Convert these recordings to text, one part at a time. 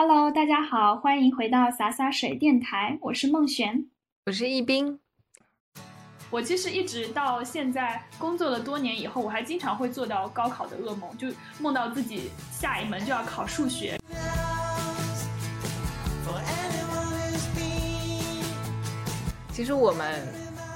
Hello，大家好，欢迎回到洒洒水电台，我是孟璇，我是易斌。我其实一直到现在工作了多年以后，我还经常会做到高考的噩梦，就梦到自己下一门就要考数学。其实我们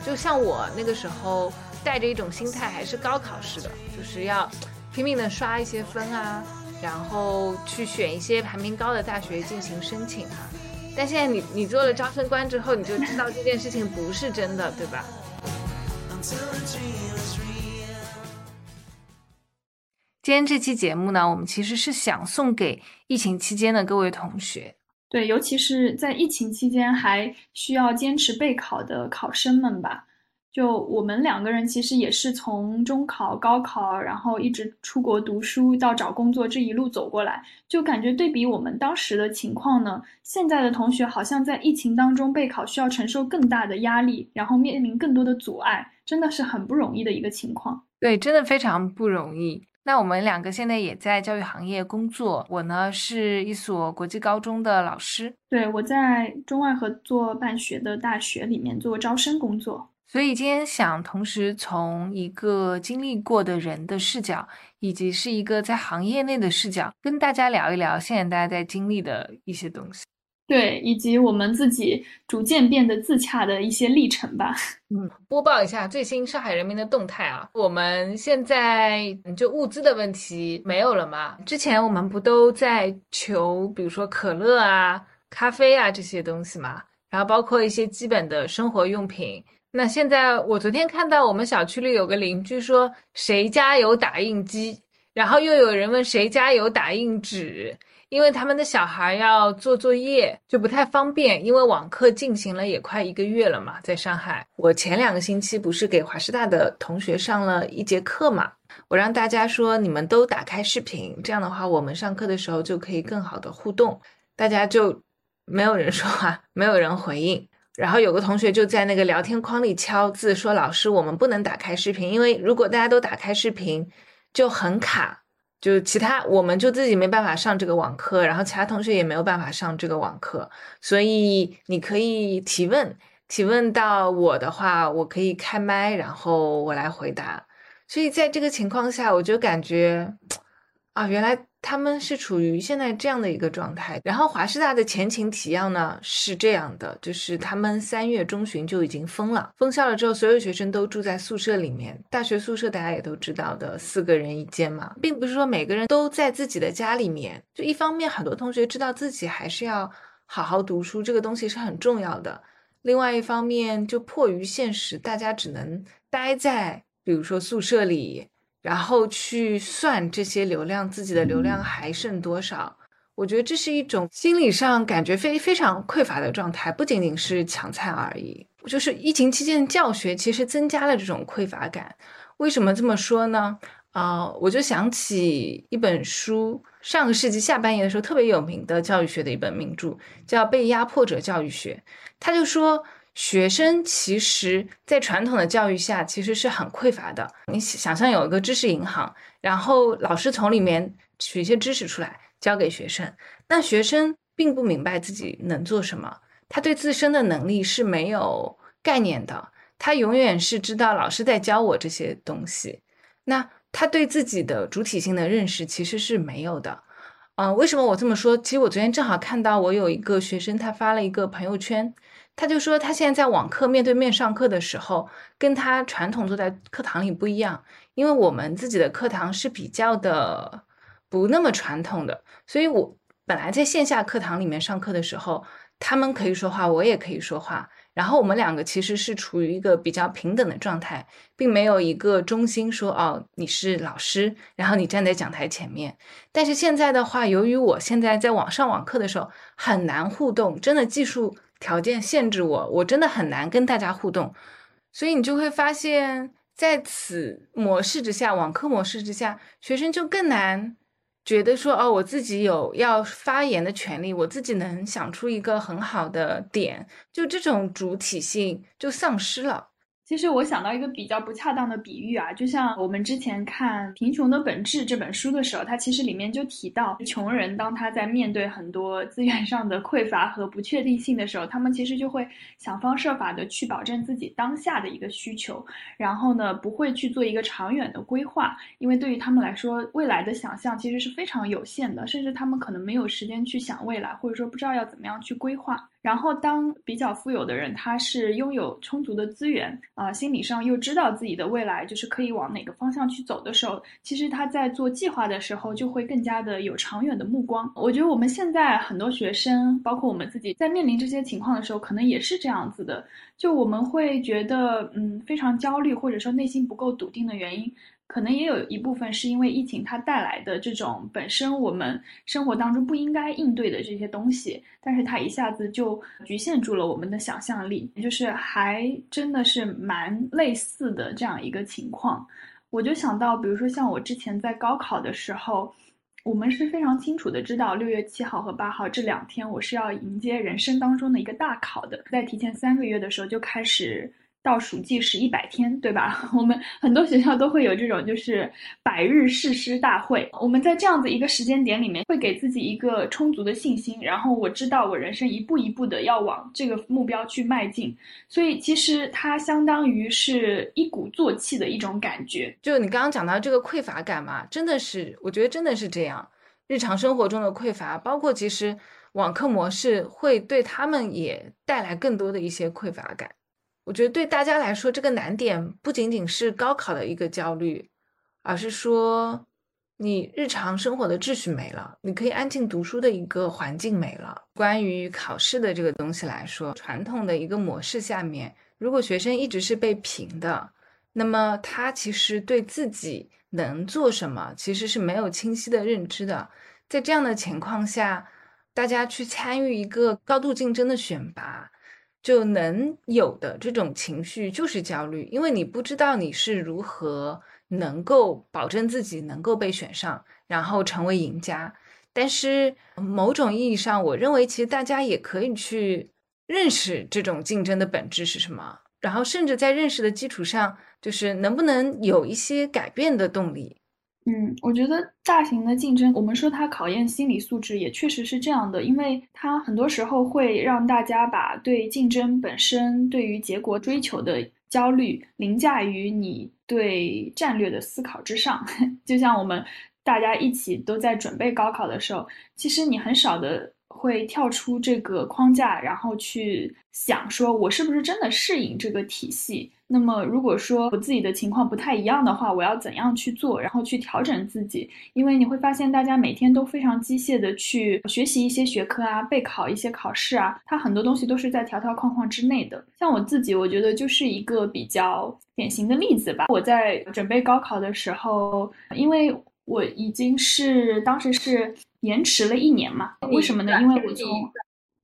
就像我那个时候带着一种心态，还是高考式的，就是要拼命的刷一些分啊，然后去选一些排名高的大学进行申请啊。但现在你你做了招生官之后，你就知道这件事情不是真的，对吧？今天这期节目呢，我们其实是想送给疫情期间的各位同学，对，尤其是在疫情期间还需要坚持备考的考生们吧。就我们两个人其实也是从中考、高考，然后一直出国读书到找工作这一路走过来，就感觉对比我们当时的情况呢，现在的同学好像在疫情当中备考需要承受更大的压力，然后面临更多的阻碍，真的是很不容易的一个情况。对，真的非常不容易。那我们两个现在也在教育行业工作，我呢是一所国际高中的老师，对我在中外合作办学的大学里面做招生工作。所以今天想同时从一个经历过的人的视角，以及是一个在行业内的视角，跟大家聊一聊现在大家在经历的一些东西。对，以及我们自己逐渐变得自洽的一些历程吧。嗯，播报一下最新上海人民的动态啊，我们现在就物资的问题没有了吗？之前我们不都在求，比如说可乐啊、咖啡啊这些东西嘛，然后包括一些基本的生活用品。那现在我昨天看到我们小区里有个邻居说谁家有打印机，然后又有人问谁家有打印纸，因为他们的小孩要做作业就不太方便，因为网课进行了也快一个月了嘛，在上海。我前两个星期不是给华师大的同学上了一节课嘛，我让大家说你们都打开视频，这样的话我们上课的时候就可以更好的互动，大家就没有人说话，没有人回应。然后有个同学就在那个聊天框里敲字说：“老师，我们不能打开视频，因为如果大家都打开视频，就很卡，就其他我们就自己没办法上这个网课，然后其他同学也没有办法上这个网课。所以你可以提问，提问到我的话，我可以开麦，然后我来回答。所以在这个情况下，我就感觉啊，原来。”他们是处于现在这样的一个状态，然后华师大的前情提要呢是这样的，就是他们三月中旬就已经封了，封校了之后，所有学生都住在宿舍里面。大学宿舍大家也都知道的，四个人一间嘛，并不是说每个人都在自己的家里面。就一方面，很多同学知道自己还是要好好读书，这个东西是很重要的；另外一方面，就迫于现实，大家只能待在比如说宿舍里。然后去算这些流量，自己的流量还剩多少？我觉得这是一种心理上感觉非非常匮乏的状态，不仅仅是抢菜而已。就是疫情期间教学其实增加了这种匮乏感。为什么这么说呢？啊，我就想起一本书，上个世纪下半叶的时候特别有名的教育学的一本名著，叫《被压迫者教育学》。他就说。学生其实，在传统的教育下，其实是很匮乏的。你想象有一个知识银行，然后老师从里面取一些知识出来教给学生，那学生并不明白自己能做什么，他对自身的能力是没有概念的，他永远是知道老师在教我这些东西，那他对自己的主体性的认识其实是没有的。嗯，为什么我这么说？其实我昨天正好看到我有一个学生，他发了一个朋友圈。他就说，他现在在网课面对面上课的时候，跟他传统坐在课堂里不一样。因为我们自己的课堂是比较的不那么传统的，所以我本来在线下课堂里面上课的时候，他们可以说话，我也可以说话，然后我们两个其实是处于一个比较平等的状态，并没有一个中心说哦你是老师，然后你站在讲台前面。但是现在的话，由于我现在在网上网课的时候很难互动，真的技术。条件限制我，我真的很难跟大家互动，所以你就会发现，在此模式之下，网课模式之下，学生就更难觉得说，哦，我自己有要发言的权利，我自己能想出一个很好的点，就这种主体性就丧失了。其实我想到一个比较不恰当的比喻啊，就像我们之前看《贫穷的本质》这本书的时候，它其实里面就提到，穷人当他在面对很多资源上的匮乏和不确定性的时候，他们其实就会想方设法的去保证自己当下的一个需求，然后呢，不会去做一个长远的规划，因为对于他们来说，未来的想象其实是非常有限的，甚至他们可能没有时间去想未来，或者说不知道要怎么样去规划。然后，当比较富有的人，他是拥有充足的资源啊，心理上又知道自己的未来就是可以往哪个方向去走的时候，其实他在做计划的时候就会更加的有长远的目光。我觉得我们现在很多学生，包括我们自己，在面临这些情况的时候，可能也是这样子的，就我们会觉得嗯非常焦虑，或者说内心不够笃定的原因。可能也有一部分是因为疫情它带来的这种本身我们生活当中不应该应对的这些东西，但是它一下子就局限住了我们的想象力，就是还真的是蛮类似的这样一个情况。我就想到，比如说像我之前在高考的时候，我们是非常清楚的知道六月七号和八号这两天我是要迎接人生当中的一个大考的，在提前三个月的时候就开始。倒数计时一百天，对吧？我们很多学校都会有这种，就是百日誓师大会。我们在这样子一个时间点里面，会给自己一个充足的信心。然后我知道我人生一步一步的要往这个目标去迈进。所以其实它相当于是一鼓作气的一种感觉。就你刚刚讲到这个匮乏感嘛，真的是，我觉得真的是这样。日常生活中的匮乏，包括其实网课模式会对他们也带来更多的一些匮乏感。我觉得对大家来说，这个难点不仅仅是高考的一个焦虑，而是说你日常生活的秩序没了，你可以安静读书的一个环境没了。关于考试的这个东西来说，传统的一个模式下面，如果学生一直是被评的，那么他其实对自己能做什么其实是没有清晰的认知的。在这样的情况下，大家去参与一个高度竞争的选拔。就能有的这种情绪就是焦虑，因为你不知道你是如何能够保证自己能够被选上，然后成为赢家。但是某种意义上，我认为其实大家也可以去认识这种竞争的本质是什么，然后甚至在认识的基础上，就是能不能有一些改变的动力。嗯，我觉得大型的竞争，我们说它考验心理素质，也确实是这样的，因为它很多时候会让大家把对竞争本身、对于结果追求的焦虑凌驾于你对战略的思考之上。就像我们大家一起都在准备高考的时候，其实你很少的会跳出这个框架，然后去想说，我是不是真的适应这个体系。那么，如果说我自己的情况不太一样的话，我要怎样去做，然后去调整自己？因为你会发现，大家每天都非常机械的去学习一些学科啊，备考一些考试啊，它很多东西都是在条条框框之内的。像我自己，我觉得就是一个比较典型的例子吧。我在准备高考的时候，因为我已经是当时是延迟了一年嘛，为什么呢？因为我从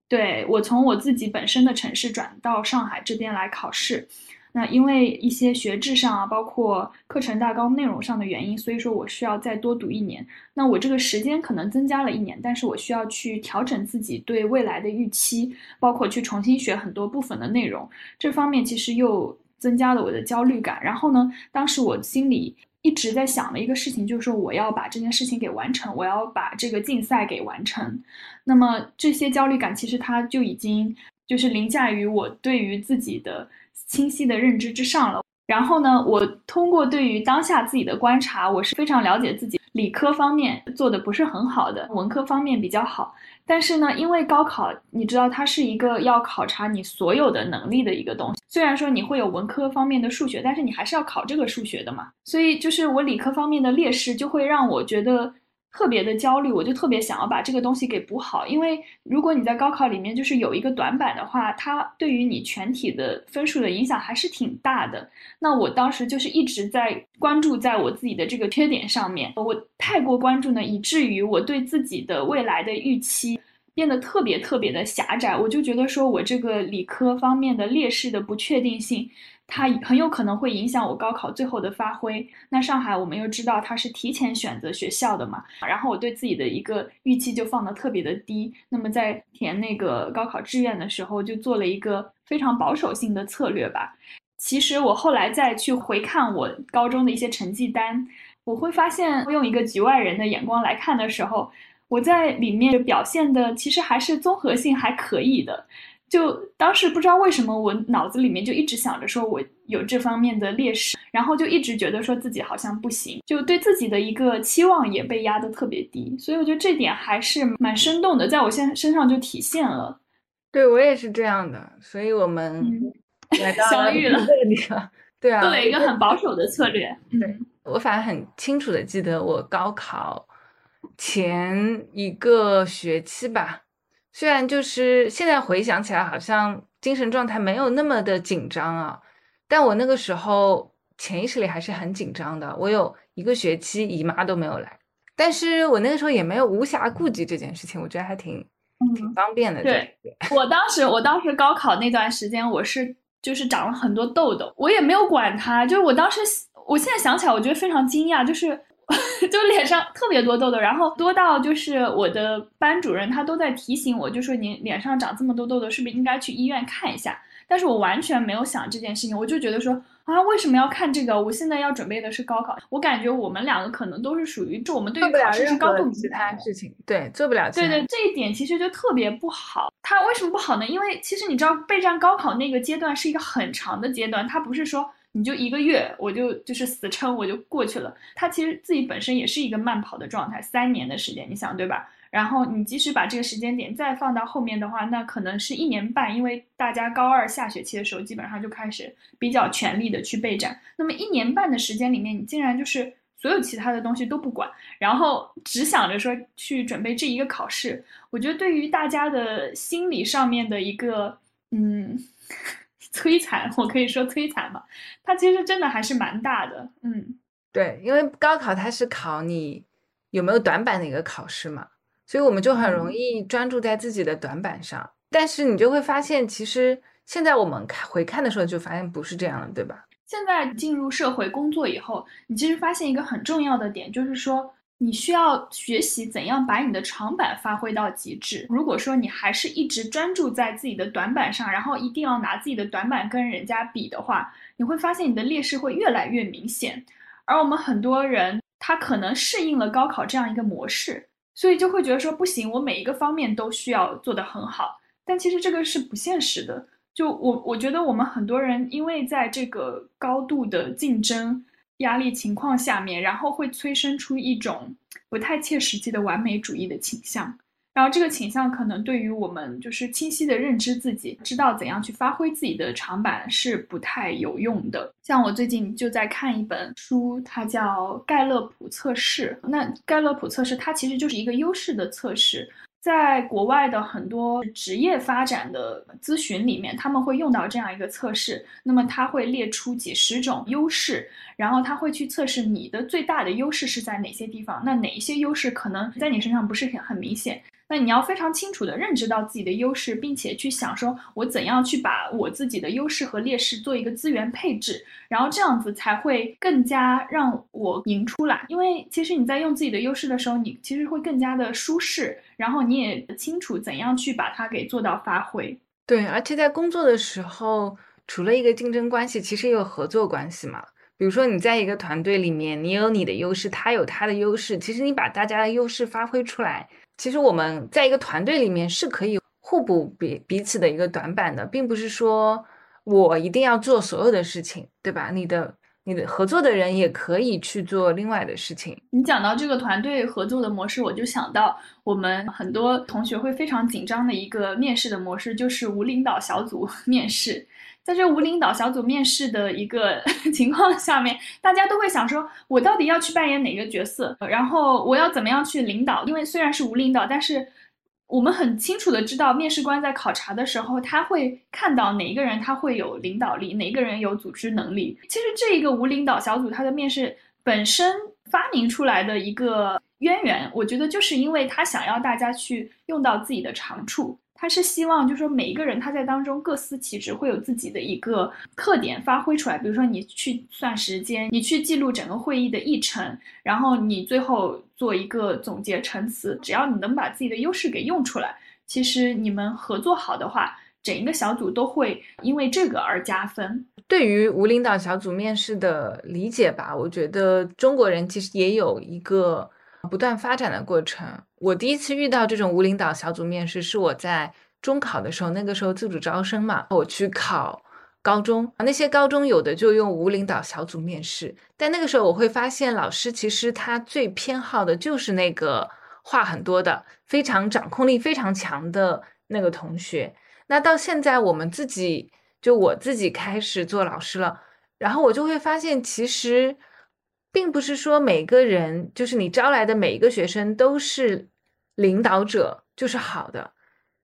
对我从我自己本身的城市转到上海这边来考试。那因为一些学制上啊，包括课程大纲内容上的原因，所以说我需要再多读一年。那我这个时间可能增加了一年，但是我需要去调整自己对未来的预期，包括去重新学很多部分的内容。这方面其实又增加了我的焦虑感。然后呢，当时我心里一直在想的一个事情，就是说我要把这件事情给完成，我要把这个竞赛给完成。那么这些焦虑感其实它就已经就是凌驾于我对于自己的。清晰的认知之上了。然后呢，我通过对于当下自己的观察，我是非常了解自己理科方面做的不是很好的，文科方面比较好。但是呢，因为高考，你知道它是一个要考察你所有的能力的一个东西。虽然说你会有文科方面的数学，但是你还是要考这个数学的嘛。所以就是我理科方面的劣势，就会让我觉得。特别的焦虑，我就特别想要把这个东西给补好，因为如果你在高考里面就是有一个短板的话，它对于你全体的分数的影响还是挺大的。那我当时就是一直在关注在我自己的这个缺点上面，我太过关注呢，以至于我对自己的未来的预期变得特别特别的狭窄。我就觉得说我这个理科方面的劣势的不确定性。它很有可能会影响我高考最后的发挥。那上海我们又知道它是提前选择学校的嘛，然后我对自己的一个预期就放得特别的低。那么在填那个高考志愿的时候，就做了一个非常保守性的策略吧。其实我后来再去回看我高中的一些成绩单，我会发现，用一个局外人的眼光来看的时候，我在里面表现的其实还是综合性还可以的。就当时不知道为什么，我脑子里面就一直想着说我有这方面的劣势，然后就一直觉得说自己好像不行，就对自己的一个期望也被压得特别低。所以我觉得这点还是蛮生动的，在我现身上就体现了。对我也是这样的，所以我们来到相遇了。对啊，做了一个很保守的策略。对我反正很清楚的记得，我高考前一个学期吧。虽然就是现在回想起来，好像精神状态没有那么的紧张啊，但我那个时候潜意识里还是很紧张的。我有一个学期姨妈都没有来，但是我那个时候也没有无暇顾及这件事情，我觉得还挺挺方便的。对我当时，我当时高考那段时间，我是就是长了很多痘痘，我也没有管它。就是我当时，我现在想起来，我觉得非常惊讶，就是。就脸上特别多痘痘，然后多到就是我的班主任他都在提醒我，就说你脸上长这么多痘痘，是不是应该去医院看一下？但是我完全没有想这件事情，我就觉得说啊，为什么要看这个？我现在要准备的是高考，我感觉我们两个可能都是属于，就我们对于考试是高度其他事情，对，做不了。对对，这一点其实就特别不好。它为什么不好呢？因为其实你知道，备战高考那个阶段是一个很长的阶段，它不是说。你就一个月，我就就是死撑，我就过去了。他其实自己本身也是一个慢跑的状态，三年的时间，你想对吧？然后你即使把这个时间点再放到后面的话，那可能是一年半，因为大家高二下学期的时候，基本上就开始比较全力的去备战。那么一年半的时间里面，你竟然就是所有其他的东西都不管，然后只想着说去准备这一个考试。我觉得对于大家的心理上面的一个，嗯。摧残，我可以说摧残吧。它其实真的还是蛮大的，嗯，对，因为高考它是考你有没有短板的一个考试嘛，所以我们就很容易专注在自己的短板上。但是你就会发现，其实现在我们看回看的时候，就发现不是这样的，对吧？现在进入社会工作以后，你其实发现一个很重要的点，就是说。你需要学习怎样把你的长板发挥到极致。如果说你还是一直专注在自己的短板上，然后一定要拿自己的短板跟人家比的话，你会发现你的劣势会越来越明显。而我们很多人，他可能适应了高考这样一个模式，所以就会觉得说不行，我每一个方面都需要做得很好。但其实这个是不现实的。就我我觉得我们很多人因为在这个高度的竞争。压力情况下面，然后会催生出一种不太切实际的完美主义的倾向，然后这个倾向可能对于我们就是清晰的认知自己，知道怎样去发挥自己的长板是不太有用的。像我最近就在看一本书，它叫盖勒普测试。那盖勒普测试它其实就是一个优势的测试。在国外的很多职业发展的咨询里面，他们会用到这样一个测试。那么他会列出几十种优势，然后他会去测试你的最大的优势是在哪些地方。那哪一些优势可能在你身上不是很很明显？那你要非常清楚的认知到自己的优势，并且去想说，我怎样去把我自己的优势和劣势做一个资源配置，然后这样子才会更加让我赢出来。因为其实你在用自己的优势的时候，你其实会更加的舒适，然后你也清楚怎样去把它给做到发挥。对，而且在工作的时候，除了一个竞争关系，其实也有合作关系嘛。比如说你在一个团队里面，你有你的优势，他有他的优势，其实你把大家的优势发挥出来。其实我们在一个团队里面是可以互补彼彼此的一个短板的，并不是说我一定要做所有的事情，对吧？你的你的合作的人也可以去做另外的事情。你讲到这个团队合作的模式，我就想到我们很多同学会非常紧张的一个面试的模式，就是无领导小组面试。在这无领导小组面试的一个 情况下面，大家都会想说，我到底要去扮演哪个角色？然后我要怎么样去领导？因为虽然是无领导，但是我们很清楚的知道，面试官在考察的时候，他会看到哪一个人他会有领导力，哪一个人有组织能力。其实这一个无领导小组，它的面试本身发明出来的一个渊源，我觉得就是因为他想要大家去用到自己的长处。他是希望，就是说每一个人他在当中各司其职，会有自己的一个特点发挥出来。比如说你去算时间，你去记录整个会议的议程，然后你最后做一个总结陈词。只要你能把自己的优势给用出来，其实你们合作好的话，整一个小组都会因为这个而加分。对于无领导小组面试的理解吧，我觉得中国人其实也有一个不断发展的过程。我第一次遇到这种无领导小组面试，是我在中考的时候，那个时候自主招生嘛，我去考高中，那些高中有的就用无领导小组面试，但那个时候我会发现，老师其实他最偏好的就是那个话很多的、非常掌控力非常强的那个同学。那到现在我们自己。就我自己开始做老师了，然后我就会发现，其实并不是说每个人，就是你招来的每一个学生都是领导者就是好的。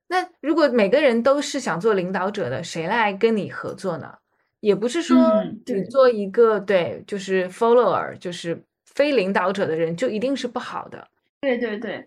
那如果每个人都是想做领导者的，谁来跟你合作呢？也不是说你做一个对，就是 follower，就是非领导者的人就一定是不好的。对对对，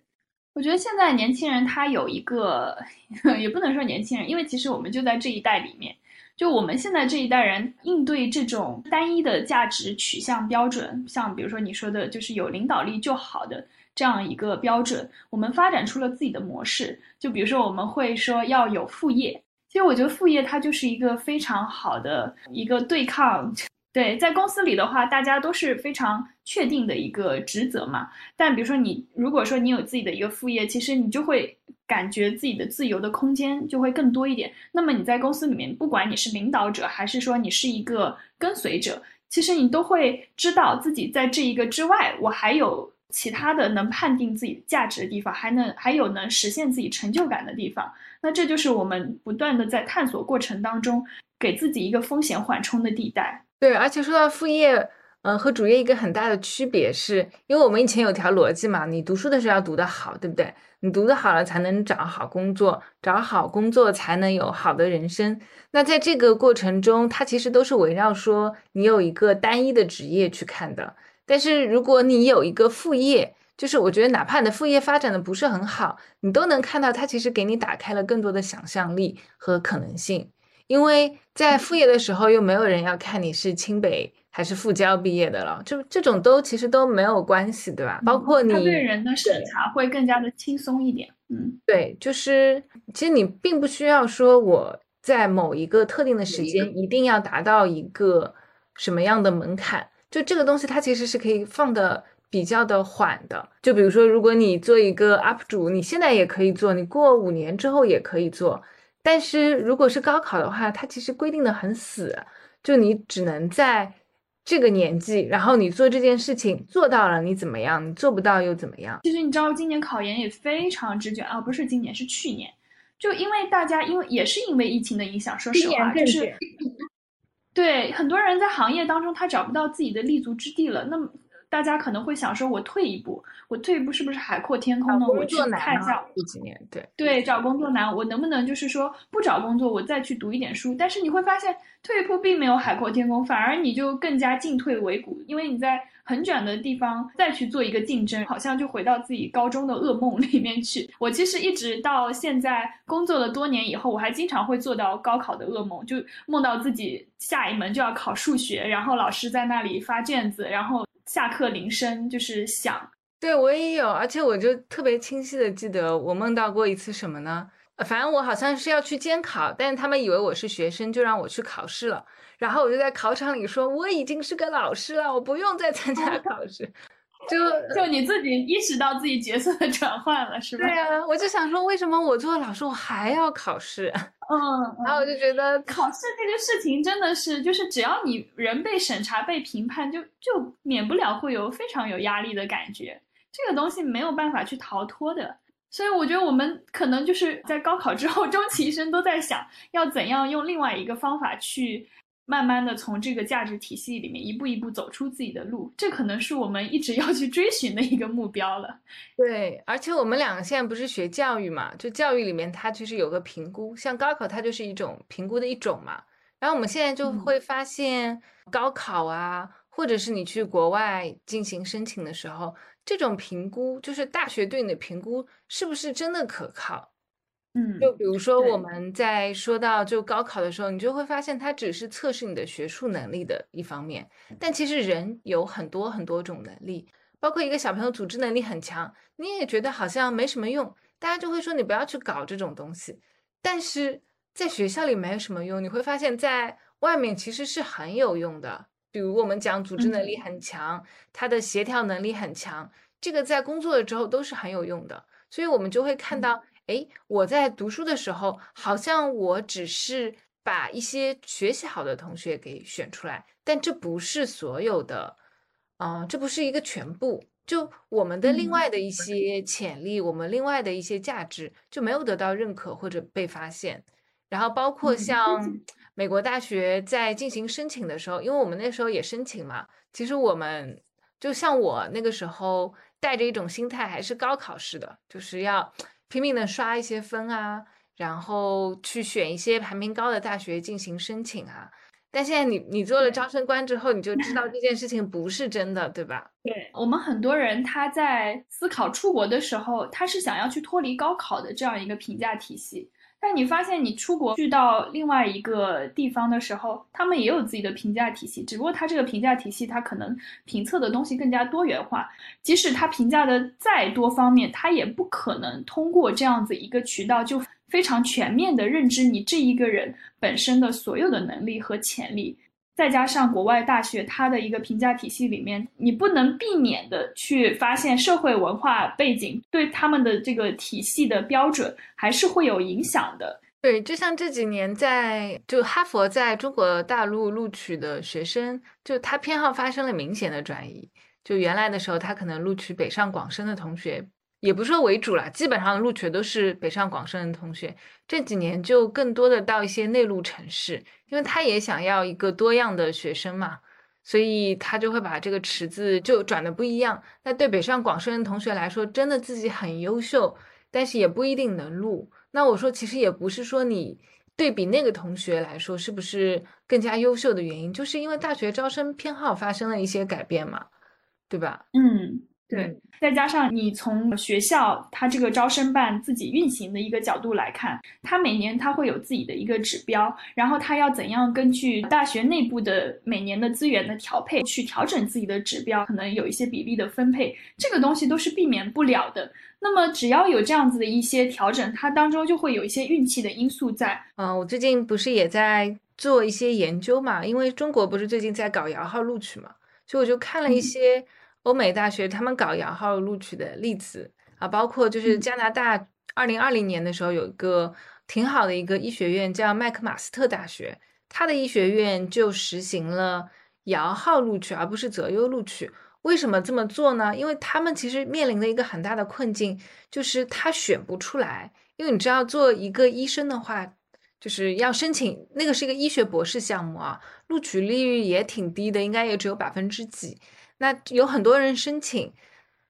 我觉得现在年轻人他有一个，也不能说年轻人，因为其实我们就在这一代里面。就我们现在这一代人应对这种单一的价值取向标准，像比如说你说的，就是有领导力就好的这样一个标准，我们发展出了自己的模式。就比如说我们会说要有副业，其实我觉得副业它就是一个非常好的一个对抗。对，在公司里的话，大家都是非常确定的一个职责嘛。但比如说你如果说你有自己的一个副业，其实你就会。感觉自己的自由的空间就会更多一点。那么你在公司里面，不管你是领导者，还是说你是一个跟随者，其实你都会知道自己在这一个之外，我还有其他的能判定自己价值的地方，还能还有能实现自己成就感的地方。那这就是我们不断的在探索过程当中，给自己一个风险缓冲的地带。对，而且说到副业。嗯，和主业一个很大的区别是，因为我们以前有条逻辑嘛，你读书的时候要读得好，对不对？你读得好了才能找好工作，找好工作才能有好的人生。那在这个过程中，它其实都是围绕说你有一个单一的职业去看的。但是如果你有一个副业，就是我觉得哪怕你的副业发展的不是很好，你都能看到它其实给你打开了更多的想象力和可能性。因为在副业的时候，又没有人要看你是清北。还是复交毕业的了，就这种都其实都没有关系，对吧？包括你对人的审查会更加的轻松一点。嗯，对，就是其实你并不需要说我在某一个特定的时间一定要达到一个什么样的门槛，就这个东西它其实是可以放的比较的缓的。就比如说，如果你做一个 UP 主，你现在也可以做，你过五年之后也可以做。但是如果是高考的话，它其实规定的很死，就你只能在。这个年纪，然后你做这件事情做到了，你怎么样？你做不到又怎么样？其实你知道，今年考研也非常之卷啊，不是今年，是去年，就因为大家因为也是因为疫情的影响，说实话，就是对很多人在行业当中他找不到自己的立足之地了，那么。大家可能会想说，我退一步，我退一步是不是海阔天空呢？我去看一下这几年，对对，找工作难，我能不能就是说不找工作，我再去读一点书？但是你会发现，退一步并没有海阔天空，反而你就更加进退维谷，因为你在很卷的地方再去做一个竞争，好像就回到自己高中的噩梦里面去。我其实一直到现在工作了多年以后，我还经常会做到高考的噩梦，就梦到自己下一门就要考数学，然后老师在那里发卷子，然后。下课铃声就是响，对我也有，而且我就特别清晰的记得我梦到过一次什么呢？反正我好像是要去监考，但是他们以为我是学生，就让我去考试了。然后我就在考场里说，我已经是个老师了，我不用再参加考试。就 就你自己意识到自己角色的转换了，是吧？对啊，我就想说，为什么我做老师我还要考试？嗯，然后我就觉得考试这个事情真的是，就是只要你人被审查、被评判，就就免不了会有非常有压力的感觉。这个东西没有办法去逃脱的，所以我觉得我们可能就是在高考之后，终其一生都在想要怎样用另外一个方法去。慢慢的从这个价值体系里面一步一步走出自己的路，这可能是我们一直要去追寻的一个目标了。对，而且我们两个现在不是学教育嘛，就教育里面它其实有个评估，像高考它就是一种评估的一种嘛。然后我们现在就会发现，高考啊，或者是你去国外进行申请的时候，这种评估就是大学对你的评估是不是真的可靠？嗯，就比如说我们在说到就高考的时候，你就会发现它只是测试你的学术能力的一方面，但其实人有很多很多种能力，包括一个小朋友组织能力很强，你也觉得好像没什么用，大家就会说你不要去搞这种东西，但是在学校里没有什么用，你会发现在外面其实是很有用的。比如我们讲组织能力很强，他的协调能力很强，这个在工作了之后都是很有用的。所以我们就会看到，哎，我在读书的时候，好像我只是把一些学习好的同学给选出来，但这不是所有的，啊，这不是一个全部。就我们的另外的一些潜力，我们另外的一些价值就没有得到认可或者被发现。然后包括像美国大学在进行申请的时候，因为我们那时候也申请嘛，其实我们就像我那个时候带着一种心态，还是高考式的，就是要拼命的刷一些分啊，然后去选一些排名高的大学进行申请啊。但现在你你做了招生官之后，你就知道 这件事情不是真的，对吧？对我们很多人他在思考出国的时候，他是想要去脱离高考的这样一个评价体系。但你发现你出国去到另外一个地方的时候，他们也有自己的评价体系，只不过他这个评价体系他可能评测的东西更加多元化。即使他评价的再多方面，他也不可能通过这样子一个渠道就。非常全面的认知你这一个人本身的所有的能力和潜力，再加上国外大学它的一个评价体系里面，你不能避免的去发现社会文化背景对他们的这个体系的标准还是会有影响的。对，就像这几年在就哈佛在中国大陆录取的学生，就他偏好发生了明显的转移。就原来的时候，他可能录取北上广深的同学。也不说为主了，基本上录取都是北上广深的同学。这几年就更多的到一些内陆城市，因为他也想要一个多样的学生嘛，所以他就会把这个池子就转的不一样。那对北上广深的同学来说，真的自己很优秀，但是也不一定能录。那我说，其实也不是说你对比那个同学来说是不是更加优秀的原因，就是因为大学招生偏好发生了一些改变嘛，对吧？嗯。对，再加上你从学校它这个招生办自己运行的一个角度来看，它每年它会有自己的一个指标，然后它要怎样根据大学内部的每年的资源的调配去调整自己的指标，可能有一些比例的分配，这个东西都是避免不了的。那么只要有这样子的一些调整，它当中就会有一些运气的因素在。嗯，我最近不是也在做一些研究嘛，因为中国不是最近在搞摇号录取嘛，所以我就看了一些。欧美大学他们搞摇号录取的例子啊，包括就是加拿大二零二零年的时候有一个挺好的一个医学院叫麦克马斯特大学，它的医学院就实行了摇号录取，而不是择优录取。为什么这么做呢？因为他们其实面临的一个很大的困境就是他选不出来，因为你知道做一个医生的话，就是要申请那个是一个医学博士项目啊，录取率也挺低的，应该也只有百分之几。那有很多人申请，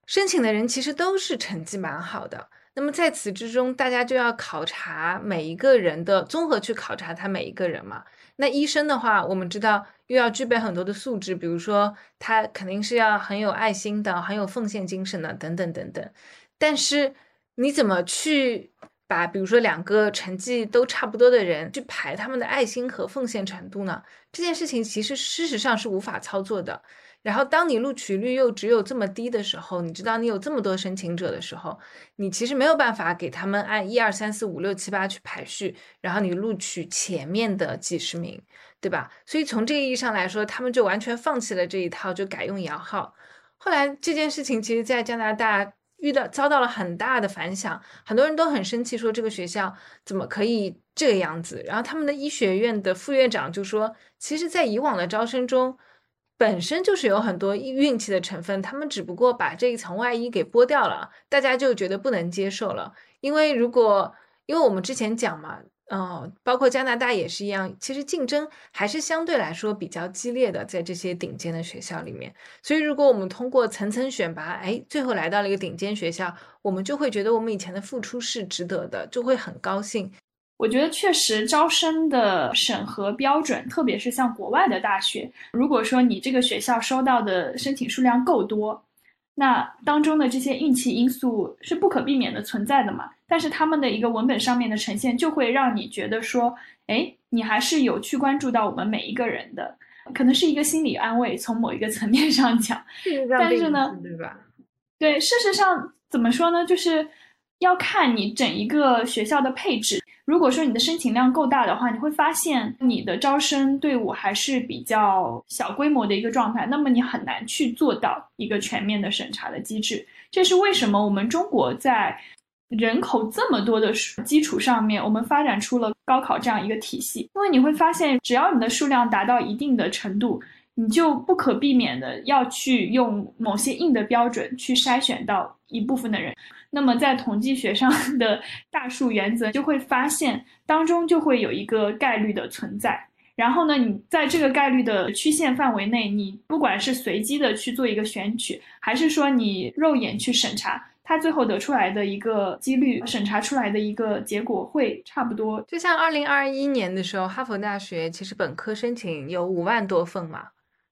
申请的人其实都是成绩蛮好的。那么在此之中，大家就要考察每一个人的综合去考察他每一个人嘛。那医生的话，我们知道又要具备很多的素质，比如说他肯定是要很有爱心的，很有奉献精神的，等等等等。但是你怎么去把比如说两个成绩都差不多的人去排他们的爱心和奉献程度呢？这件事情其实事实上是无法操作的。然后，当你录取率又只有这么低的时候，你知道你有这么多申请者的时候，你其实没有办法给他们按一二三四五六七八去排序，然后你录取前面的几十名，对吧？所以从这个意义上来说，他们就完全放弃了这一套，就改用摇号。后来这件事情其实，在加拿大遇到遭到了很大的反响，很多人都很生气，说这个学校怎么可以这个样子？然后他们的医学院的副院长就说，其实，在以往的招生中。本身就是有很多运气的成分，他们只不过把这一层外衣给剥掉了，大家就觉得不能接受了。因为如果，因为我们之前讲嘛，嗯，包括加拿大也是一样，其实竞争还是相对来说比较激烈的，在这些顶尖的学校里面。所以，如果我们通过层层选拔，哎，最后来到了一个顶尖学校，我们就会觉得我们以前的付出是值得的，就会很高兴。我觉得确实招生的审核标准，特别是像国外的大学，如果说你这个学校收到的申请数量够多，那当中的这些运气因素是不可避免的存在的嘛。但是他们的一个文本上面的呈现，就会让你觉得说，哎，你还是有去关注到我们每一个人的，可能是一个心理安慰，从某一个层面上讲。但是呢，对吧？对，事实上怎么说呢？就是要看你整一个学校的配置。如果说你的申请量够大的话，你会发现你的招生队伍还是比较小规模的一个状态，那么你很难去做到一个全面的审查的机制。这是为什么我们中国在人口这么多的基础上面，我们发展出了高考这样一个体系。因为你会发现，只要你的数量达到一定的程度，你就不可避免的要去用某些硬的标准去筛选到一部分的人。那么在统计学上的大数原则就会发现，当中就会有一个概率的存在。然后呢，你在这个概率的曲线范围内，你不管是随机的去做一个选取，还是说你肉眼去审查，它最后得出来的一个几率，审查出来的一个结果会差不多。就像二零二一年的时候，哈佛大学其实本科申请有五万多份嘛，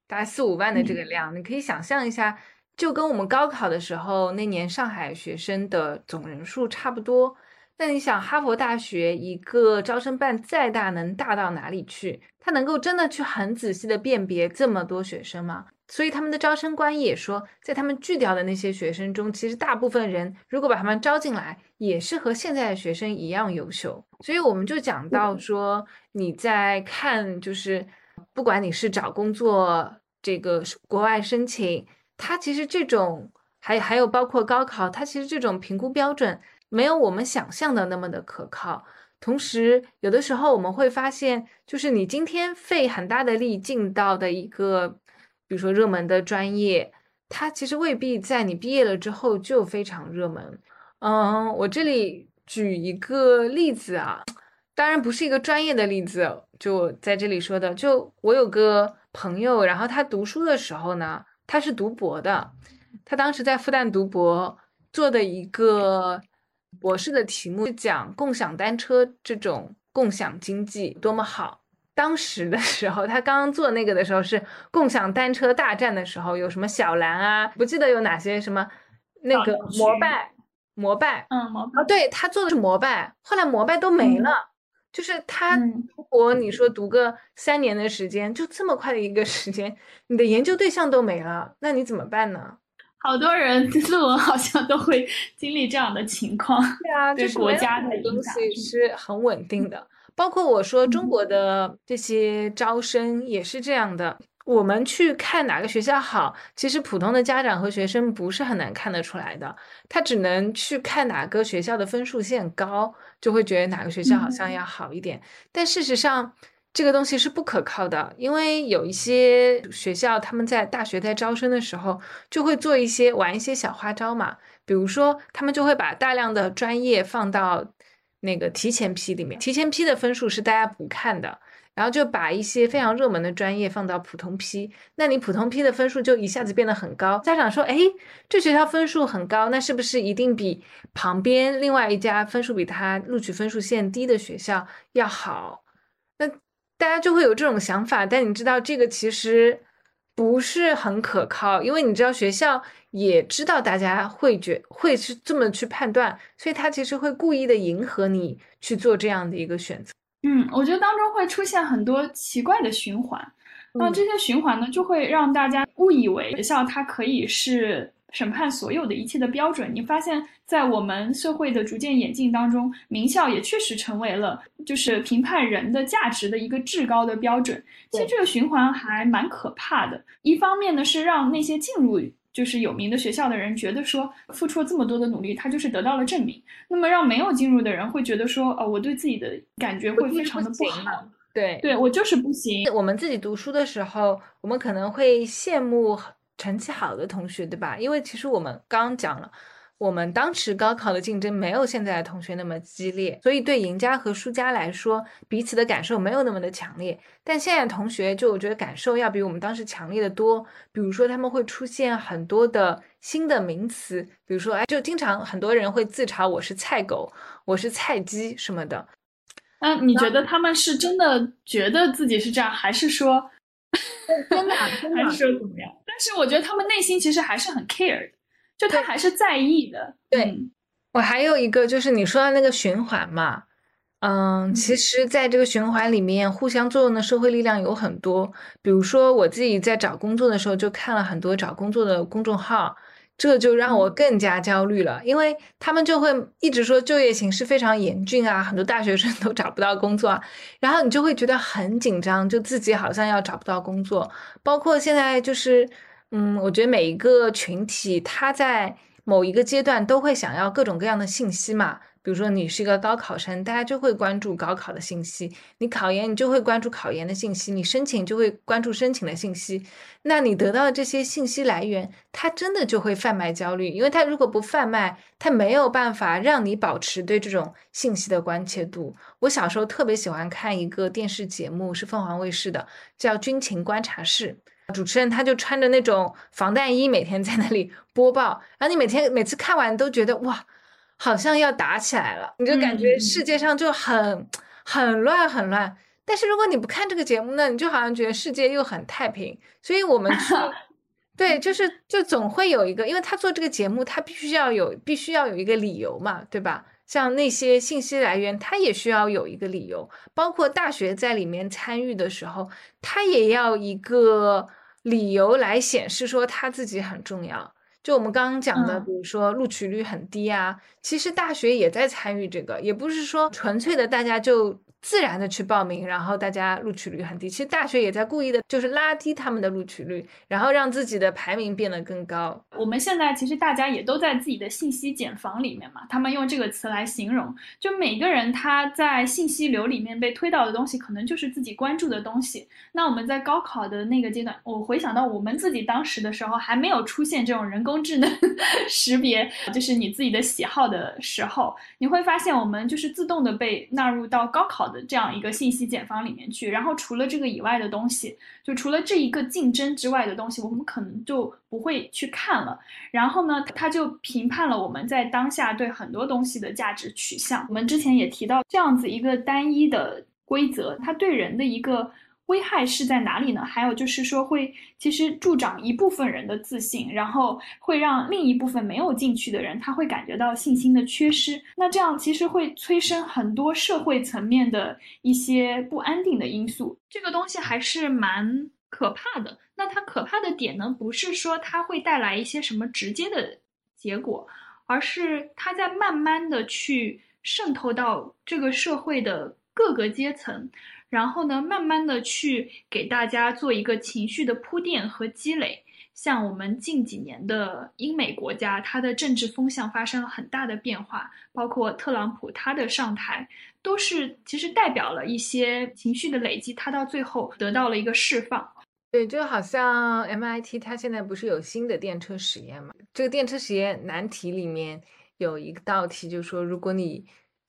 大概四五万的这个量，你可以想象一下。就跟我们高考的时候那年上海学生的总人数差不多。那你想，哈佛大学一个招生办再大，能大到哪里去？他能够真的去很仔细的辨别这么多学生吗？所以他们的招生官也说，在他们拒掉的那些学生中，其实大部分人如果把他们招进来，也是和现在的学生一样优秀。所以我们就讲到说，你在看，就是不管你是找工作，这个国外申请。它其实这种还还有包括高考，它其实这种评估标准没有我们想象的那么的可靠。同时，有的时候我们会发现，就是你今天费很大的力进到的一个，比如说热门的专业，它其实未必在你毕业了之后就非常热门。嗯，我这里举一个例子啊，当然不是一个专业的例子，就在这里说的，就我有个朋友，然后他读书的时候呢。他是读博的，他当时在复旦读博，做的一个博士的题目是讲共享单车这种共享经济多么好。当时的时候，他刚刚做那个的时候是共享单车大战的时候，有什么小蓝啊，不记得有哪些什么那个摩拜，摩拜，嗯，摩拜，对他做的是摩拜，后来摩拜都没了。就是他如果，你说读个三年的时间，就这么快的一个时间，你的研究对象都没了，那你怎么办呢？好多人 论文好像都会经历这样的情况。对啊，对国家的东西是很稳定的，包括我说中国的这些招生也是这样的。我们去看哪个学校好，其实普通的家长和学生不是很难看得出来的，他只能去看哪个学校的分数线高，就会觉得哪个学校好像要好一点。但事实上，这个东西是不可靠的，因为有一些学校他们在大学在招生的时候就会做一些玩一些小花招嘛，比如说他们就会把大量的专业放到那个提前批里面，提前批的分数是大家不看的。然后就把一些非常热门的专业放到普通批，那你普通批的分数就一下子变得很高。家长说：“哎，这学校分数很高，那是不是一定比旁边另外一家分数比他录取分数线低的学校要好？”那大家就会有这种想法。但你知道这个其实不是很可靠，因为你知道学校也知道大家会觉会是这么去判断，所以他其实会故意的迎合你去做这样的一个选择。嗯，我觉得当中会出现很多奇怪的循环，那这些循环呢，就会让大家误以为学校它可以是审判所有的一切的标准。你发现，在我们社会的逐渐演进当中，名校也确实成为了就是评判人的价值的一个至高的标准。其实这个循环还蛮可怕的。一方面呢，是让那些进入。就是有名的学校的人觉得说，付出了这么多的努力，他就是得到了证明。那么让没有进入的人会觉得说，哦，我对自己的感觉会非常的不好。对，对我就是不行。我们自己读书的时候，我们可能会羡慕成绩好的同学，对吧？因为其实我们刚刚讲了。我们当时高考的竞争没有现在的同学那么激烈，所以对赢家和输家来说，彼此的感受没有那么的强烈。但现在同学就我觉得感受要比我们当时强烈的多。比如说他们会出现很多的新的名词，比如说哎，就经常很多人会自嘲我是菜狗，我是菜鸡什么的。那你觉得他们是真的觉得自己是这样，还是说真的，还是说怎么样？但是我觉得他们内心其实还是很 care 的。就他还是在意的。对我还有一个就是你说的那个循环嘛，嗯，其实在这个循环里面，互相作用的社会力量有很多。比如说我自己在找工作的时候，就看了很多找工作的公众号，这就让我更加焦虑了，因为他们就会一直说就业形势非常严峻啊，很多大学生都找不到工作，然后你就会觉得很紧张，就自己好像要找不到工作。包括现在就是，嗯，我觉得每一个群体他在某一个阶段都会想要各种各样的信息嘛。比如说你是一个高考生，大家就会关注高考的信息；你考研，你就会关注考研的信息；你申请就会关注申请的信息。那你得到的这些信息来源，它真的就会贩卖焦虑，因为它如果不贩卖，它没有办法让你保持对这种信息的关切度。我小时候特别喜欢看一个电视节目，是凤凰卫视的，叫《军情观察室》，主持人他就穿着那种防弹衣，每天在那里播报，然后你每天每次看完都觉得哇。好像要打起来了，你就感觉世界上就很很乱很乱。但是如果你不看这个节目呢，你就好像觉得世界又很太平。所以我们去，对，就是就总会有一个，因为他做这个节目，他必须要有必须要有一个理由嘛，对吧？像那些信息来源，他也需要有一个理由。包括大学在里面参与的时候，他也要一个理由来显示说他自己很重要。就我们刚刚讲的，比如说录取率很低啊，其实大学也在参与这个，也不是说纯粹的大家就。自然的去报名，然后大家录取率很低。其实大学也在故意的，就是拉低他们的录取率，然后让自己的排名变得更高。我们现在其实大家也都在自己的信息茧房里面嘛，他们用这个词来形容，就每个人他在信息流里面被推到的东西，可能就是自己关注的东西。那我们在高考的那个阶段，我回想到我们自己当时的时候，还没有出现这种人工智能 识别，就是你自己的喜好的时候，你会发现我们就是自动的被纳入到高考。这样一个信息茧房里面去，然后除了这个以外的东西，就除了这一个竞争之外的东西，我们可能就不会去看了。然后呢，他就评判了我们在当下对很多东西的价值取向。我们之前也提到，这样子一个单一的规则，它对人的一个。危害是在哪里呢？还有就是说，会其实助长一部分人的自信，然后会让另一部分没有进去的人，他会感觉到信心的缺失。那这样其实会催生很多社会层面的一些不安定的因素。这个东西还是蛮可怕的。那它可怕的点呢，不是说它会带来一些什么直接的结果，而是它在慢慢的去渗透到这个社会的各个阶层。然后呢，慢慢的去给大家做一个情绪的铺垫和积累。像我们近几年的英美国家，它的政治风向发生了很大的变化，包括特朗普他的上台，都是其实代表了一些情绪的累积，他到最后得到了一个释放。对，就好像 MIT 它现在不是有新的电车实验嘛？这个电车实验难题里面有一道题，就是说如果你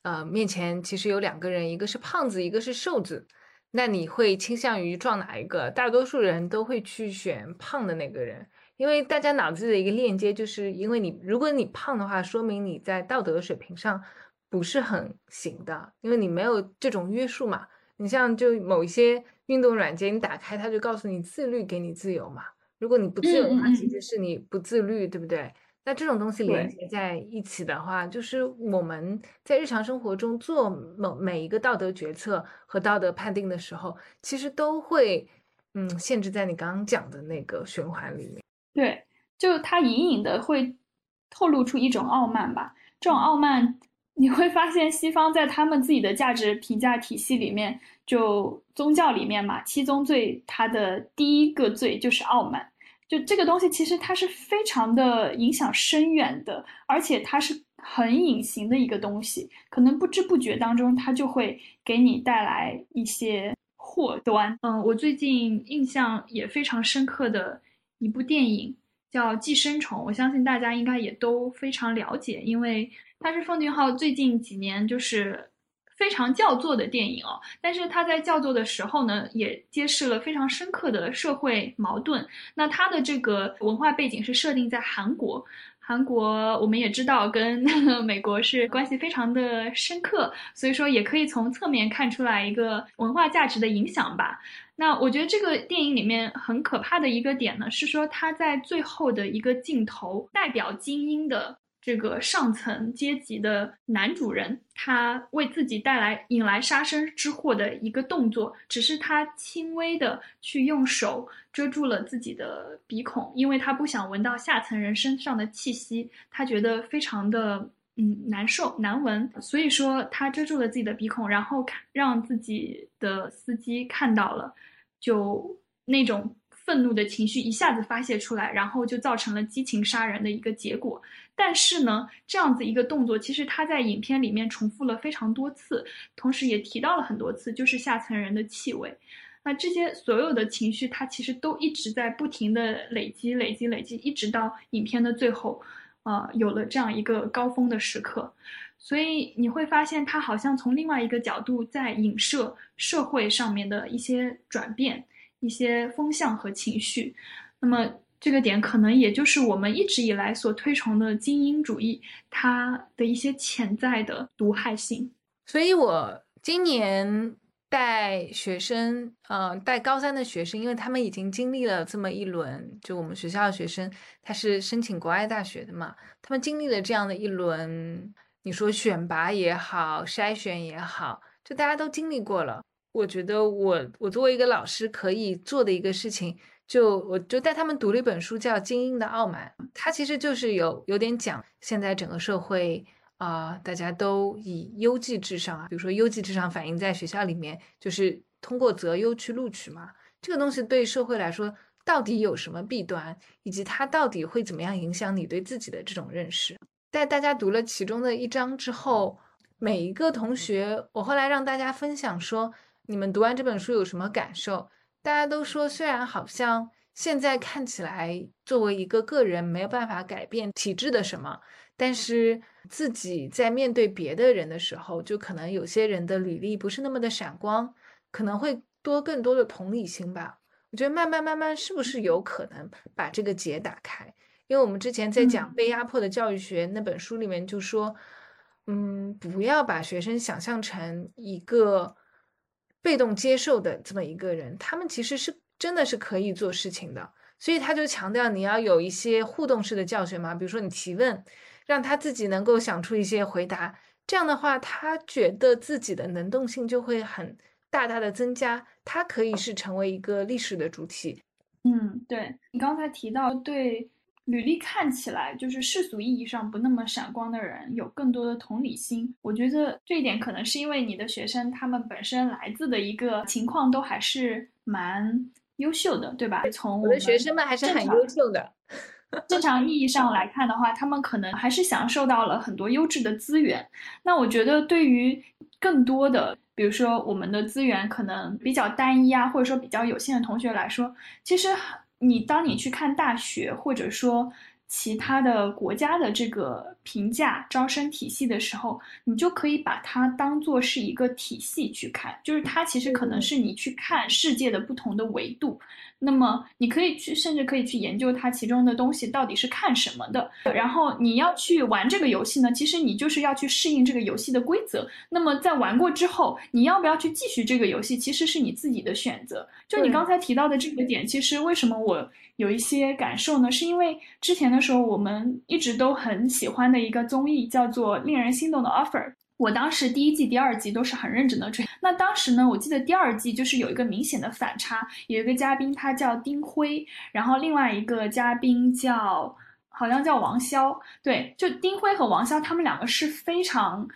呃面前其实有两个人，一个是胖子，一个是瘦子。那你会倾向于撞哪一个？大多数人都会去选胖的那个人，因为大家脑子的一个链接，就是因为你如果你胖的话，说明你在道德水平上不是很行的，因为你没有这种约束嘛。你像就某一些运动软件，你打开它就告诉你自律给你自由嘛。如果你不自由的话，其实是你不自律，对不对？那这种东西连接在一起的话，就是我们在日常生活中做某每一个道德决策和道德判定的时候，其实都会嗯限制在你刚刚讲的那个循环里面。对，就它隐隐的会透露出一种傲慢吧。这种傲慢，你会发现西方在他们自己的价值评价体系里面，就宗教里面嘛，七宗罪它的第一个罪就是傲慢。就这个东西，其实它是非常的影响深远的，而且它是很隐形的一个东西，可能不知不觉当中，它就会给你带来一些祸端。嗯，我最近印象也非常深刻的一部电影叫《寄生虫》，我相信大家应该也都非常了解，因为它是奉俊昊最近几年就是。非常叫座的电影哦，但是他在叫座的时候呢，也揭示了非常深刻的社会矛盾。那他的这个文化背景是设定在韩国，韩国我们也知道跟 美国是关系非常的深刻，所以说也可以从侧面看出来一个文化价值的影响吧。那我觉得这个电影里面很可怕的一个点呢，是说他在最后的一个镜头，代表精英的。这个上层阶级的男主人，他为自己带来引来杀身之祸的一个动作，只是他轻微的去用手遮住了自己的鼻孔，因为他不想闻到下层人身上的气息，他觉得非常的嗯难受难闻，所以说他遮住了自己的鼻孔，然后看让自己的司机看到了，就那种。愤怒的情绪一下子发泄出来，然后就造成了激情杀人的一个结果。但是呢，这样子一个动作，其实他在影片里面重复了非常多次，同时也提到了很多次，就是下层人的气味。那这些所有的情绪，他其实都一直在不停的累积、累积、累积，一直到影片的最后，呃，有了这样一个高峰的时刻。所以你会发现，他好像从另外一个角度在影射社会上面的一些转变。一些风向和情绪，那么这个点可能也就是我们一直以来所推崇的精英主义，它的一些潜在的毒害性。所以我今年带学生，呃，带高三的学生，因为他们已经经历了这么一轮，就我们学校的学生，他是申请国外大学的嘛，他们经历了这样的一轮，你说选拔也好，筛选也好，就大家都经历过了。我觉得我我作为一个老师可以做的一个事情，就我就带他们读了一本书，叫《精英的傲慢》。它其实就是有有点讲现在整个社会啊，大家都以优绩至上啊，比如说优绩至上反映在学校里面，就是通过择优去录取嘛。这个东西对社会来说到底有什么弊端，以及它到底会怎么样影响你对自己的这种认识？带大家读了其中的一章之后，每一个同学，我后来让大家分享说。你们读完这本书有什么感受？大家都说，虽然好像现在看起来作为一个个人没有办法改变体制的什么，但是自己在面对别的人的时候，就可能有些人的履历不是那么的闪光，可能会多更多的同理心吧。我觉得慢慢慢慢是不是有可能把这个结打开？因为我们之前在讲被压迫的教育学那本书里面就说，嗯，不要把学生想象成一个。被动接受的这么一个人，他们其实是真的是可以做事情的，所以他就强调你要有一些互动式的教学嘛，比如说你提问，让他自己能够想出一些回答，这样的话，他觉得自己的能动性就会很大大的增加，他可以是成为一个历史的主体。嗯，对你刚才提到对。履历看起来就是世俗意义上不那么闪光的人，有更多的同理心。我觉得这一点可能是因为你的学生他们本身来自的一个情况都还是蛮优秀的，对吧？从我的学生们还是很优秀的。正常意义上来看的话，他们可能还是享受到了很多优质的资源。那我觉得对于更多的，比如说我们的资源可能比较单一啊，或者说比较有限的同学来说，其实。你当你去看大学，或者说其他的国家的这个评价招生体系的时候，你就可以把它当做是一个体系去看，就是它其实可能是你去看世界的不同的维度。那么你可以去，甚至可以去研究它其中的东西到底是看什么的。然后你要去玩这个游戏呢，其实你就是要去适应这个游戏的规则。那么在玩过之后，你要不要去继续这个游戏，其实是你自己的选择。就你刚才提到的这个点，其实为什么我有一些感受呢？是因为之前的时候我们一直都很喜欢的一个综艺叫做《令人心动的 offer》。我当时第一季、第二季都是很认真的追。那当时呢，我记得第二季就是有一个明显的反差，有一个嘉宾他叫丁辉，然后另外一个嘉宾叫好像叫王潇。对，就丁辉和王潇他们两个是非常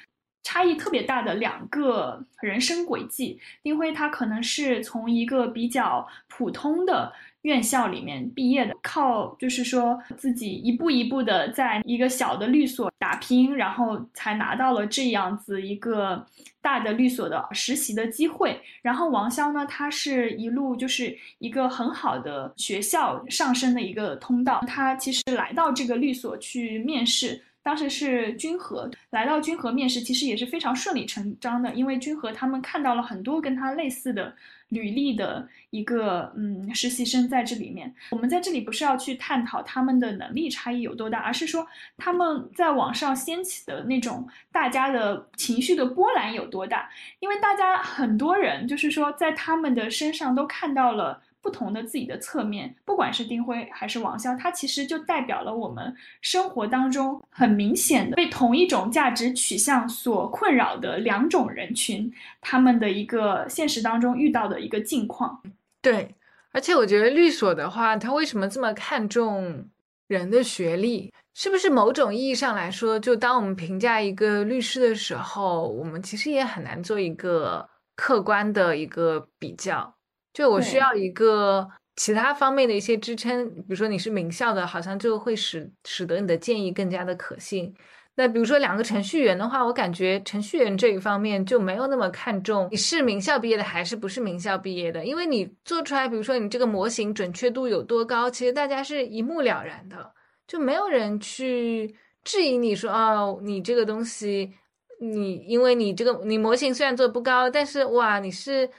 差异特别大的两个人生轨迹。丁辉他可能是从一个比较普通的。院校里面毕业的，靠就是说自己一步一步的在一个小的律所打拼，然后才拿到了这样子一个大的律所的实习的机会。然后王潇呢，他是一路就是一个很好的学校上升的一个通道。他其实来到这个律所去面试，当时是君和来到君和面试，其实也是非常顺理成章的，因为君和他们看到了很多跟他类似的。履历的一个嗯实习生在这里面，我们在这里不是要去探讨他们的能力差异有多大，而是说他们在网上掀起的那种大家的情绪的波澜有多大。因为大家很多人就是说在他们的身上都看到了不同的自己的侧面，不管是丁辉还是王潇，他其实就代表了我们生活当中很明显的被同一种价值取向所困扰的两种人群，他们的一个现实当中遇到的一个境况。对，而且我觉得律所的话，他为什么这么看重人的学历？是不是某种意义上来说，就当我们评价一个律师的时候，我们其实也很难做一个客观的一个比较。就我需要一个其他方面的一些支撑，比如说你是名校的，好像就会使使得你的建议更加的可信。那比如说两个程序员的话，我感觉程序员这一方面就没有那么看重你是名校毕业的还是不是名校毕业的，因为你做出来，比如说你这个模型准确度有多高，其实大家是一目了然的，就没有人去质疑你说哦，你这个东西，你因为你这个你模型虽然做的不高，但是哇，你是。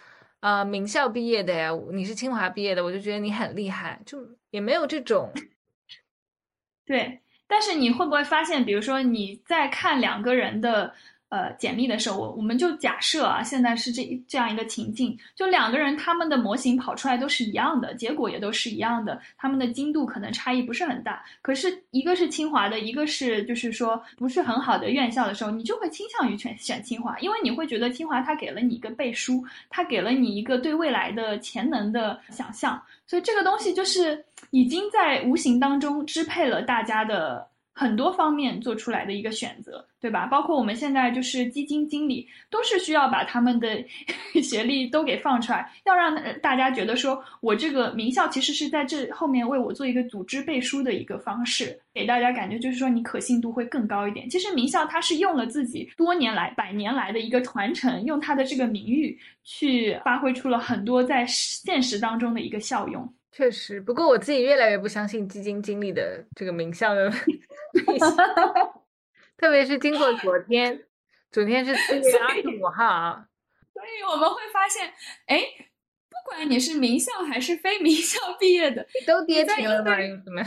呃，名校毕业的呀，你是清华毕业的，我就觉得你很厉害，就也没有这种。对，但是你会不会发现，比如说你在看两个人的。呃，简历的时候，我我们就假设啊，现在是这这样一个情境，就两个人他们的模型跑出来都是一样的，结果也都是一样的，他们的精度可能差异不是很大。可是一个是清华的，一个是就是说不是很好的院校的时候，你就会倾向于选选清华，因为你会觉得清华它给了你一个背书，它给了你一个对未来的潜能的想象，所以这个东西就是已经在无形当中支配了大家的。很多方面做出来的一个选择，对吧？包括我们现在就是基金经理，都是需要把他们的 学历都给放出来，要让大家觉得说我这个名校其实是在这后面为我做一个组织背书的一个方式，给大家感觉就是说你可信度会更高一点。其实名校它是用了自己多年来、百年来的一个传承，用它的这个名誉去发挥出了很多在现实当中的一个效用。确实，不过我自己越来越不相信基金经理的这个名校的，特别是经过昨天，昨天是四 月二十五号啊，所以我们会发现，哎，不管你是名校还是非名校毕业的，都跌停了吗？怎么？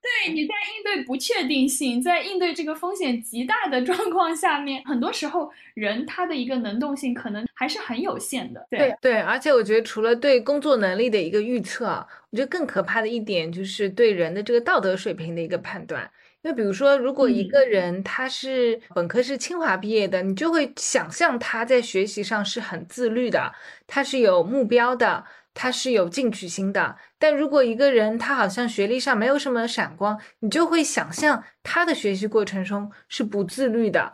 对，你在应对不确定性，在应对这个风险极大的状况下面，很多时候人他的一个能动性可能还是很有限的。对对，而且我觉得除了对工作能力的一个预测，我觉得更可怕的一点就是对人的这个道德水平的一个判断。因为比如说，如果一个人他是本科是清华毕业的，你就会想象他在学习上是很自律的，他是有目标的。他是有进取心的，但如果一个人他好像学历上没有什么闪光，你就会想象他的学习过程中是不自律的，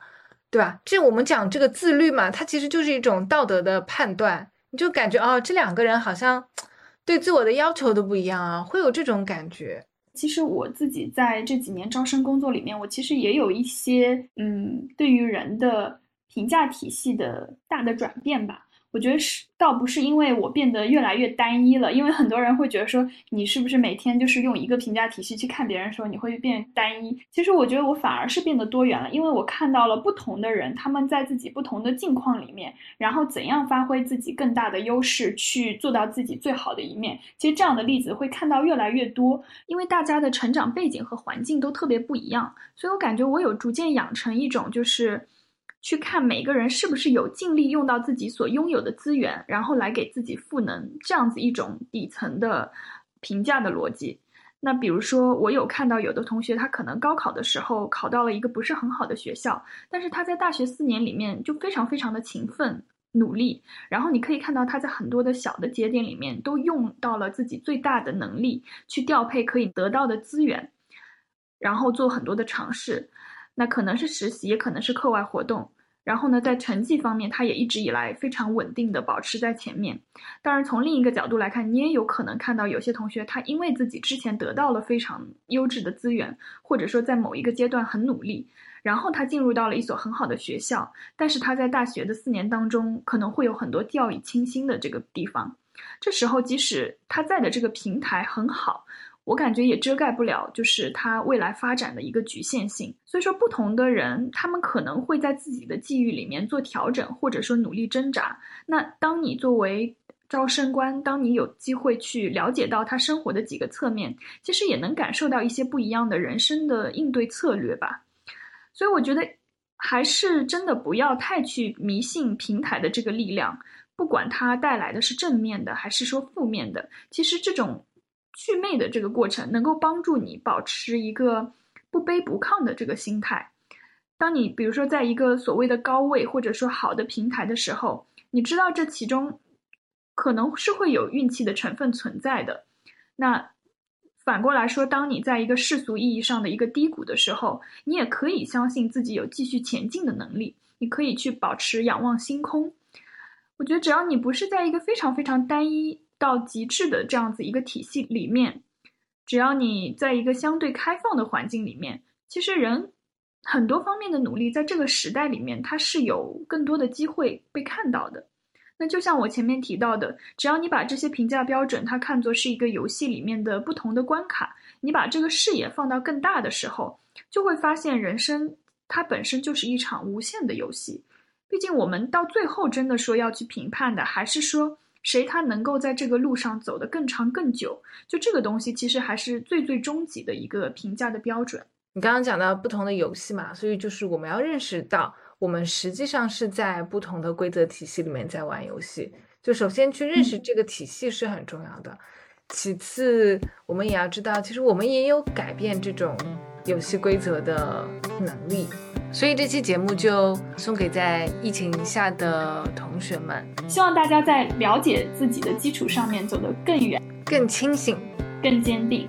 对吧？这我们讲这个自律嘛，它其实就是一种道德的判断，你就感觉哦，这两个人好像 对自我的要求都不一样啊，会有这种感觉。其实我自己在这几年招生工作里面，我其实也有一些嗯，对于人的评价体系的大的转变吧。我觉得是倒不是因为我变得越来越单一了，因为很多人会觉得说你是不是每天就是用一个评价体系去看别人，的时候你会变单一。其实我觉得我反而是变得多元了，因为我看到了不同的人，他们在自己不同的境况里面，然后怎样发挥自己更大的优势，去做到自己最好的一面。其实这样的例子会看到越来越多，因为大家的成长背景和环境都特别不一样，所以我感觉我有逐渐养成一种就是。去看每个人是不是有尽力用到自己所拥有的资源，然后来给自己赋能，这样子一种底层的评价的逻辑。那比如说，我有看到有的同学，他可能高考的时候考到了一个不是很好的学校，但是他在大学四年里面就非常非常的勤奋努力，然后你可以看到他在很多的小的节点里面都用到了自己最大的能力去调配可以得到的资源，然后做很多的尝试。那可能是实习，也可能是课外活动。然后呢，在成绩方面，他也一直以来非常稳定的保持在前面。当然，从另一个角度来看，你也有可能看到有些同学，他因为自己之前得到了非常优质的资源，或者说在某一个阶段很努力，然后他进入到了一所很好的学校，但是他在大学的四年当中，可能会有很多掉以轻心的这个地方。这时候，即使他在的这个平台很好。我感觉也遮盖不了，就是他未来发展的一个局限性。所以说，不同的人，他们可能会在自己的际遇里面做调整，或者说努力挣扎。那当你作为招生官，当你有机会去了解到他生活的几个侧面，其实也能感受到一些不一样的人生的应对策略吧。所以我觉得，还是真的不要太去迷信平台的这个力量，不管它带来的是正面的还是说负面的，其实这种祛魅的这个过程能够帮助你保持一个不卑不亢的这个心态。当你比如说在一个所谓的高位或者说好的平台的时候，你知道这其中可能是会有运气的成分存在的。那反过来说，当你在一个世俗意义上的一个低谷的时候，你也可以相信自己有继续前进的能力，你可以去保持仰望星空。我觉得只要你不是在一个非常非常单一到极致的这样子一个体系里面，只要你在一个相对开放的环境里面，其实人。很多方面的努力，在这个时代里面，它是有更多的机会被看到的。那就像我前面提到的，只要你把这些评价标准，它看作是一个游戏里面的不同的关卡，你把这个视野放到更大的时候，就会发现人生它本身就是一场无限的游戏。毕竟我们到最后真的说要去评判的，还是说谁他能够在这个路上走得更长更久。就这个东西，其实还是最最终极的一个评价的标准。你刚刚讲到不同的游戏嘛，所以就是我们要认识到，我们实际上是在不同的规则体系里面在玩游戏。就首先去认识这个体系是很重要的，其次我们也要知道，其实我们也有改变这种游戏规则的能力。所以这期节目就送给在疫情下的同学们，希望大家在了解自己的基础上面走得更远、更清醒、更坚定。